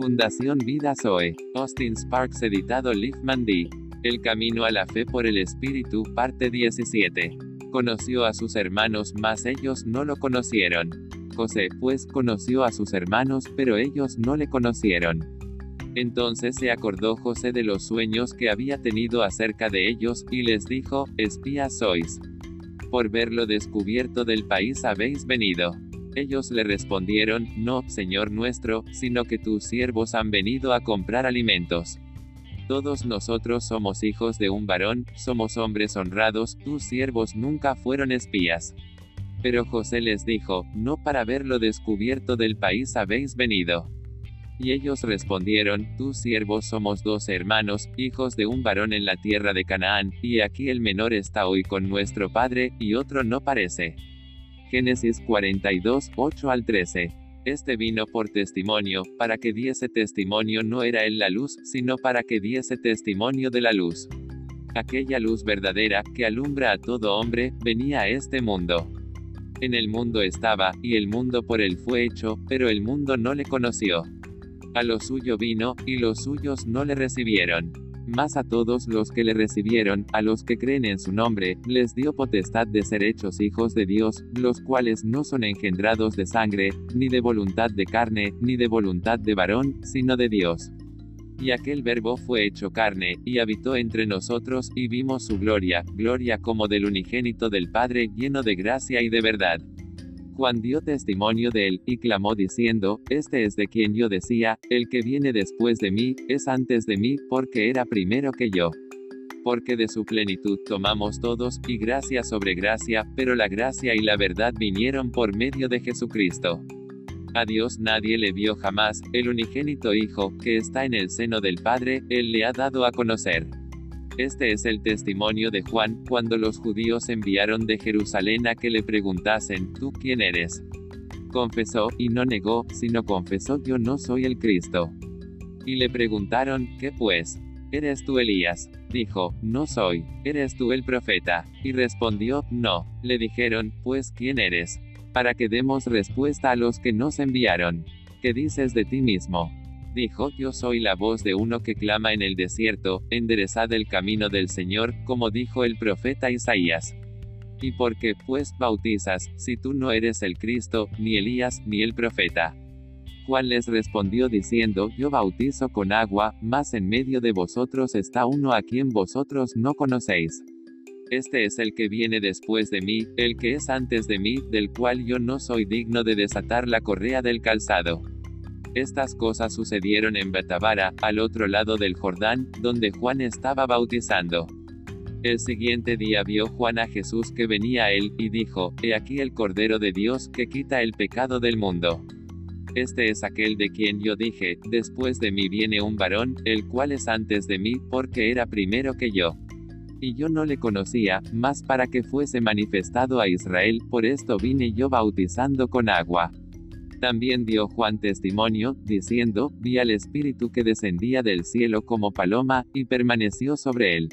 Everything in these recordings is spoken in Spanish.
Fundación Vida Zoe. Austin Sparks editado Liefman D. El camino a la fe por el Espíritu, parte 17. Conoció a sus hermanos, mas ellos no lo conocieron. José, pues, conoció a sus hermanos, pero ellos no le conocieron. Entonces se acordó José de los sueños que había tenido acerca de ellos, y les dijo, espías sois. Por verlo descubierto del país habéis venido. Ellos le respondieron, No, Señor nuestro, sino que tus siervos han venido a comprar alimentos. Todos nosotros somos hijos de un varón, somos hombres honrados, tus siervos nunca fueron espías. Pero José les dijo, No para verlo descubierto del país habéis venido. Y ellos respondieron, Tus siervos somos dos hermanos, hijos de un varón en la tierra de Canaán, y aquí el menor está hoy con nuestro padre, y otro no parece. Génesis 42, 8 al 13. Este vino por testimonio, para que diese testimonio no era él la luz, sino para que diese testimonio de la luz. Aquella luz verdadera, que alumbra a todo hombre, venía a este mundo. En el mundo estaba, y el mundo por él fue hecho, pero el mundo no le conoció. A lo suyo vino, y los suyos no le recibieron. Mas a todos los que le recibieron, a los que creen en su nombre, les dio potestad de ser hechos hijos de Dios, los cuales no son engendrados de sangre, ni de voluntad de carne, ni de voluntad de varón, sino de Dios. Y aquel verbo fue hecho carne, y habitó entre nosotros, y vimos su gloria, gloria como del unigénito del Padre, lleno de gracia y de verdad. Juan dio testimonio de él, y clamó diciendo, Este es de quien yo decía, el que viene después de mí, es antes de mí, porque era primero que yo. Porque de su plenitud tomamos todos, y gracia sobre gracia, pero la gracia y la verdad vinieron por medio de Jesucristo. A Dios nadie le vio jamás, el unigénito Hijo, que está en el seno del Padre, Él le ha dado a conocer. Este es el testimonio de Juan, cuando los judíos enviaron de Jerusalén a que le preguntasen, ¿tú quién eres? Confesó, y no negó, sino confesó yo no soy el Cristo. Y le preguntaron, ¿qué pues? ¿Eres tú Elías? Dijo, no soy. ¿Eres tú el profeta? Y respondió, no. Le dijeron, pues ¿quién eres? Para que demos respuesta a los que nos enviaron. ¿Qué dices de ti mismo? Dijo, yo soy la voz de uno que clama en el desierto, enderezad el camino del Señor, como dijo el profeta Isaías. ¿Y por qué, pues, bautizas, si tú no eres el Cristo, ni Elías, ni el profeta? Juan les respondió diciendo, Yo bautizo con agua, mas en medio de vosotros está uno a quien vosotros no conocéis. Este es el que viene después de mí, el que es antes de mí, del cual yo no soy digno de desatar la correa del calzado. Estas cosas sucedieron en Betabara, al otro lado del Jordán, donde Juan estaba bautizando. El siguiente día vio Juan a Jesús que venía a él, y dijo, He aquí el Cordero de Dios que quita el pecado del mundo. Este es aquel de quien yo dije, después de mí viene un varón, el cual es antes de mí, porque era primero que yo. Y yo no le conocía, mas para que fuese manifestado a Israel, por esto vine yo bautizando con agua. También dio Juan testimonio, diciendo, vi al Espíritu que descendía del cielo como paloma, y permaneció sobre él.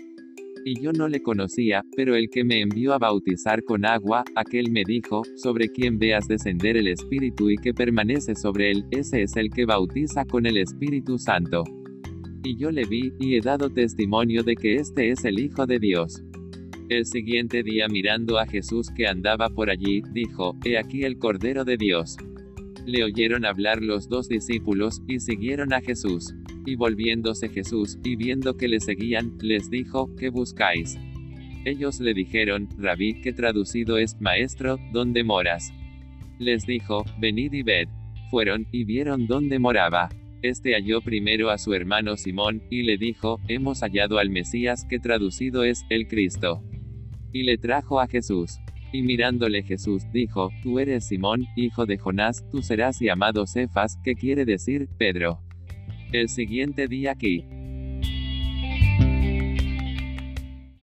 Y yo no le conocía, pero el que me envió a bautizar con agua, aquel me dijo, sobre quien veas descender el Espíritu y que permanece sobre él, ese es el que bautiza con el Espíritu Santo. Y yo le vi, y he dado testimonio de que este es el Hijo de Dios. El siguiente día mirando a Jesús que andaba por allí, dijo, He aquí el Cordero de Dios. Le oyeron hablar los dos discípulos, y siguieron a Jesús. Y volviéndose Jesús, y viendo que le seguían, les dijo, ¿qué buscáis? Ellos le dijeron, Rabí, que traducido es, Maestro, ¿dónde moras? Les dijo, venid y ved. Fueron, y vieron dónde moraba. Este halló primero a su hermano Simón, y le dijo, Hemos hallado al Mesías, que traducido es, el Cristo. Y le trajo a Jesús. Y mirándole Jesús, dijo, Tú eres Simón, hijo de Jonás, tú serás llamado Cefas, que quiere decir, Pedro. El siguiente día aquí,